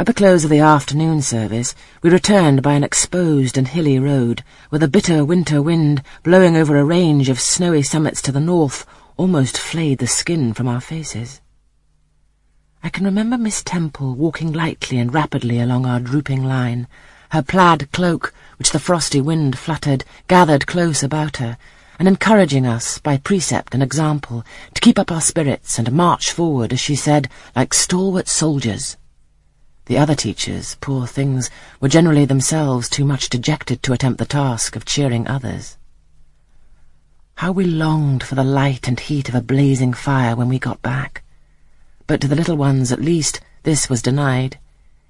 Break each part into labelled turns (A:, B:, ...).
A: At the close of the afternoon service, we returned by an exposed and hilly road, where the bitter winter wind, blowing over a range of snowy summits to the north, almost flayed the skin from our faces. I can remember Miss Temple walking lightly and rapidly along our drooping line, her plaid cloak, which the frosty wind fluttered, gathered close about her, and encouraging us, by precept and example, to keep up our spirits and march forward, as she said, like stalwart soldiers. The other teachers, poor things, were generally themselves too much dejected to attempt the task of cheering others. How we longed for the light and heat of a blazing fire when we got back. But to the little ones, at least, this was denied.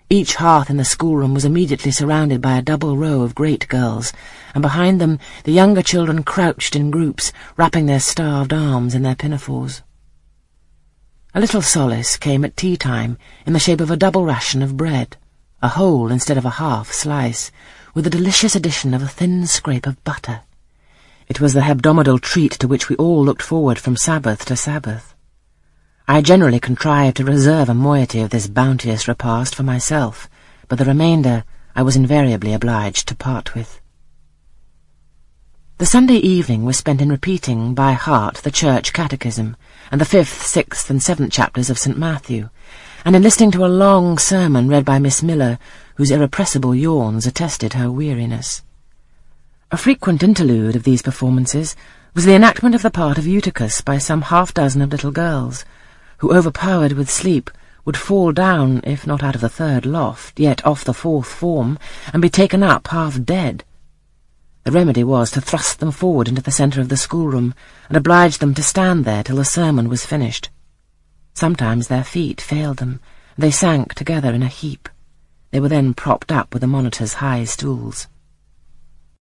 A: Each hearth in the schoolroom was immediately surrounded by a double row of great girls, and behind them the younger children crouched in groups, wrapping their starved arms in their pinafores. A little solace came at tea time in the shape of a double ration of bread, a whole instead of a half slice, with a delicious addition of a thin scrape of butter. It was the hebdomadal treat to which we all looked forward from Sabbath to Sabbath. I generally contrived to reserve a moiety of this bounteous repast for myself, but the remainder I was invariably obliged to part with. The Sunday evening was spent in repeating by heart the church catechism and the fifth, sixth, and seventh chapters of St. Matthew, and in listening to a long sermon read by Miss Miller, whose irrepressible yawns attested her weariness. A frequent interlude of these performances was the enactment of the part of Eutychus by some half dozen of little girls, who, overpowered with sleep, would fall down, if not out of the third loft, yet off the fourth form, and be taken up half dead. The remedy was to thrust them forward into the centre of the schoolroom, and oblige them to stand there till the sermon was finished. Sometimes their feet failed them, and they sank together in a heap. They were then propped up with the monitor's high stools.